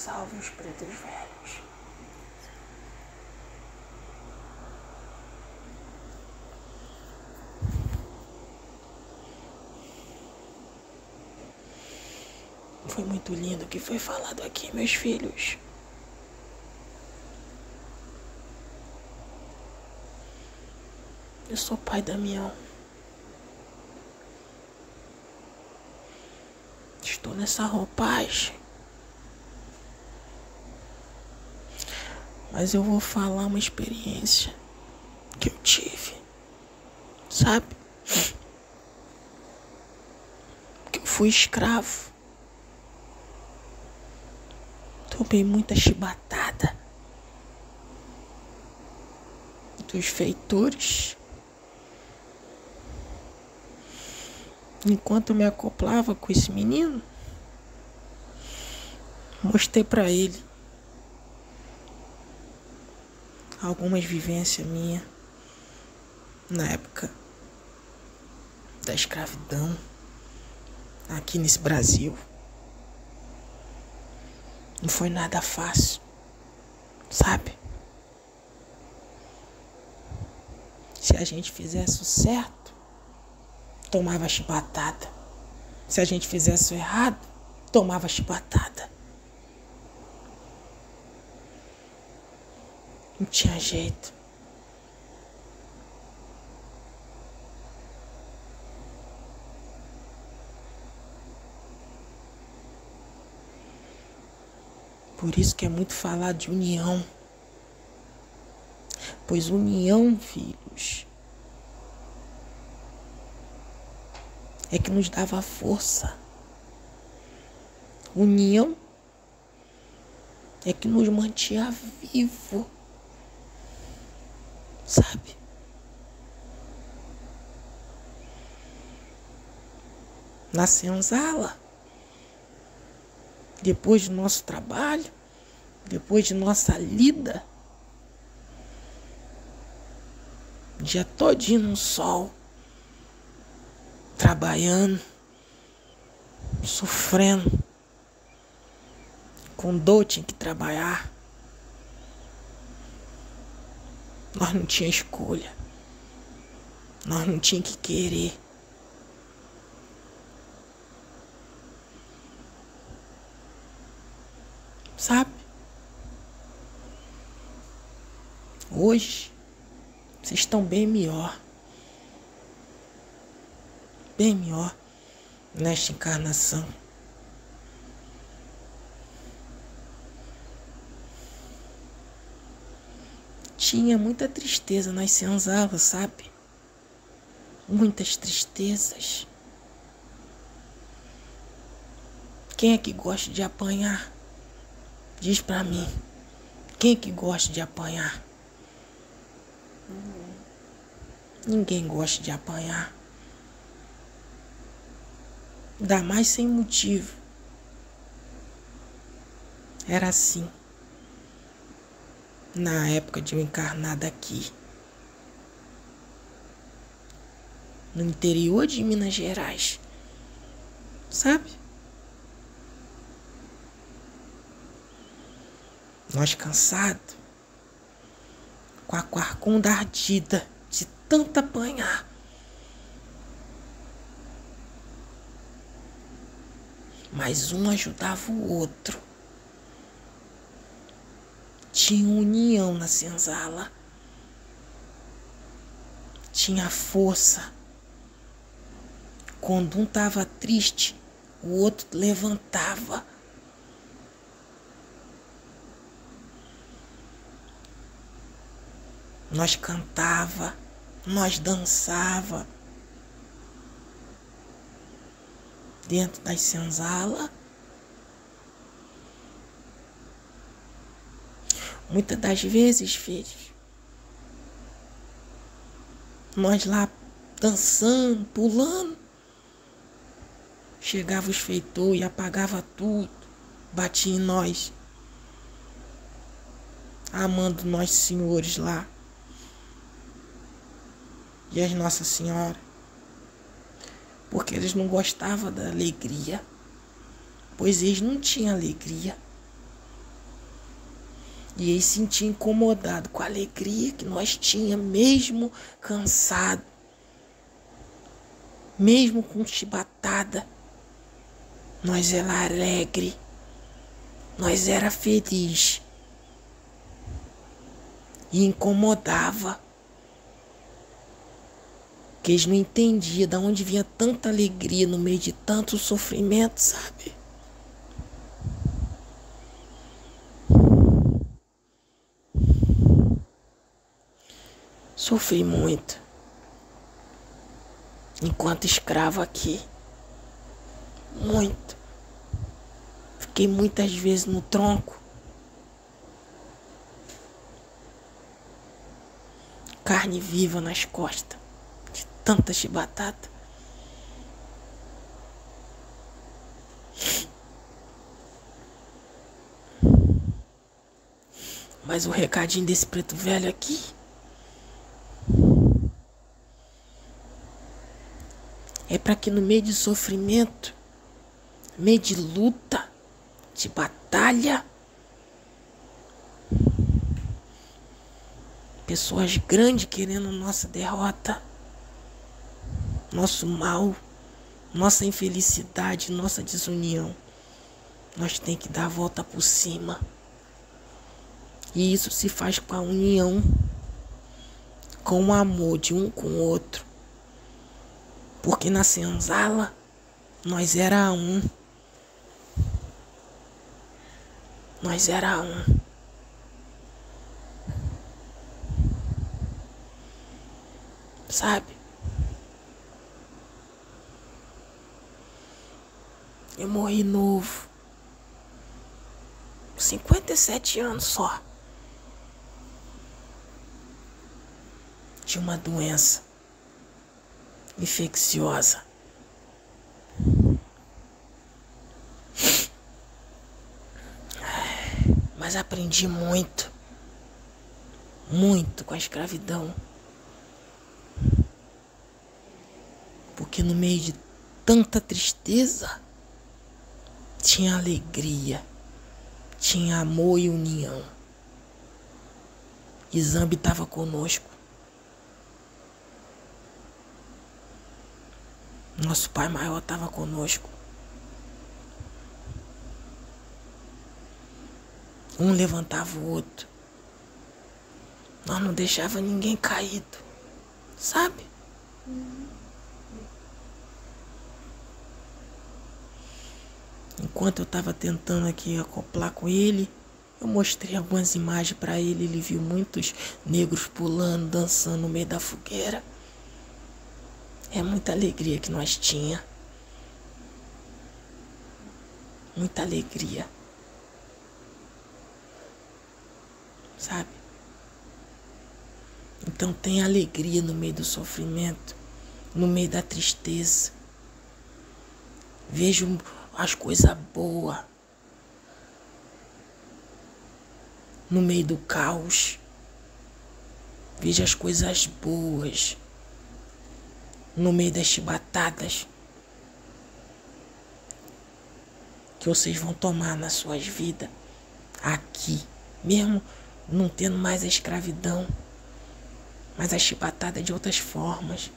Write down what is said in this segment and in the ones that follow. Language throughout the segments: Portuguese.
Salve os pretos velhos. Foi muito lindo o que foi falado aqui, meus filhos. Eu sou pai Damião. Estou nessa roupagem. Mas eu vou falar uma experiência que eu tive. Sabe? Que eu fui escravo. Tomei muita chibatada dos feitores. Enquanto eu me acoplava com esse menino, mostrei para ele algumas vivências minhas na época da escravidão aqui nesse Brasil. Não foi nada fácil, sabe? Se a gente fizesse o certo, tomava chibatada. Se a gente fizesse o errado, tomava chibatada. Não tinha jeito. Por isso que é muito falar de união. Pois união, filhos, é que nos dava força. União é que nos mantinha vivo. Sabe? Na senzala, depois do nosso trabalho, depois de nossa lida, dia todinho no sol, trabalhando, sofrendo, com dor tinha que trabalhar. Nós não tinha escolha. Nós não tinha que querer. Sabe? Hoje, vocês estão bem melhor. Bem melhor nesta encarnação. Tinha muita tristeza nas senzalas, sabe? Muitas tristezas. Quem é que gosta de apanhar? Diz pra mim. Quem é que gosta de apanhar? Ninguém gosta de apanhar. Ainda mais sem motivo. Era assim. Na época de eu encarnar daqui. No interior de Minas Gerais. Sabe? Nós cansados. Com a quarcunda ardida de tanto apanhar. Mas um ajudava o outro. Tinha união na senzala. Tinha força. Quando um estava triste, o outro levantava. Nós cantava, nós dançava dentro das senzalas. Muitas das vezes, filhos, nós lá dançando, pulando, chegava os feitores e apagava tudo, batia em nós, amando nós senhores lá e as Nossa Senhora, porque eles não gostavam da alegria, pois eles não tinham alegria. E ele se sentia incomodado com a alegria que nós tinha, mesmo cansado, mesmo com chibatada. Nós era alegre, nós era feliz e incomodava. Que eles não entendiam de onde vinha tanta alegria no meio de tanto sofrimento, sabe? Sofri muito. Enquanto escravo aqui. Muito. Fiquei muitas vezes no tronco. Carne viva nas costas. De tanta chibatada. Mas o recadinho desse preto velho aqui é para que no meio de sofrimento, meio de luta, de batalha, pessoas grandes querendo nossa derrota, nosso mal, nossa infelicidade, nossa desunião. Nós tem que dar a volta por cima. E isso se faz com a união, com o amor de um com o outro. Porque na senzala nós era um. Nós era um. Sabe? Eu morri novo. 57 anos só. De uma doença infecciosa. Mas aprendi muito, muito com a escravidão. Porque no meio de tanta tristeza, tinha alegria, tinha amor e união. E Zambi estava conosco. Nosso Pai maior estava conosco. Um levantava o outro. Nós não deixava ninguém caído. Sabe? Enquanto eu estava tentando aqui acoplar com ele, eu mostrei algumas imagens para ele. Ele viu muitos negros pulando, dançando no meio da fogueira. É muita alegria que nós tinha. Muita alegria. Sabe? Então tem alegria no meio do sofrimento, no meio da tristeza. Vejo as coisas boas no meio do caos. Veja as coisas boas no meio das chibatadas que vocês vão tomar nas suas vidas aqui, mesmo não tendo mais a escravidão, mas a chibatada de outras formas.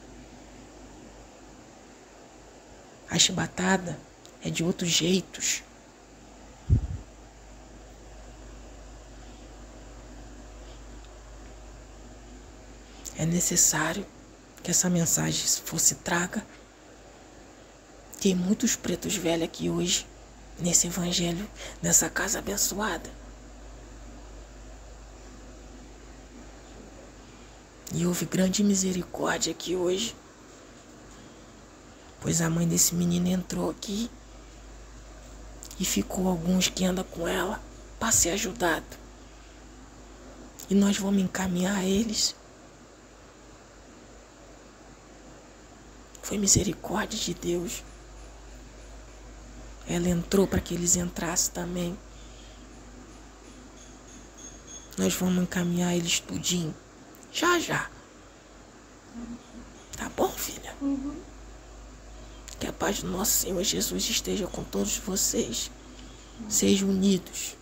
A chibatada é de outros jeitos. É necessário que essa mensagem fosse traga. Tem muitos pretos velhos aqui hoje, nesse evangelho, nessa casa abençoada. E houve grande misericórdia aqui hoje. Pois a mãe desse menino entrou aqui e ficou alguns que andam com ela para ser ajudado. E nós vamos encaminhar eles Foi misericórdia de Deus. Ela entrou para que eles entrassem também. Nós vamos encaminhar eles tudinho. Já, já. Tá bom, filha? Uhum. Que a paz do nosso Senhor Jesus esteja com todos vocês. Sejam unidos.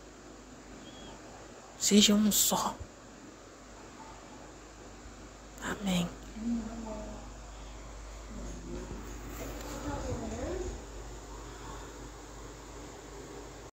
seja um só. Amém.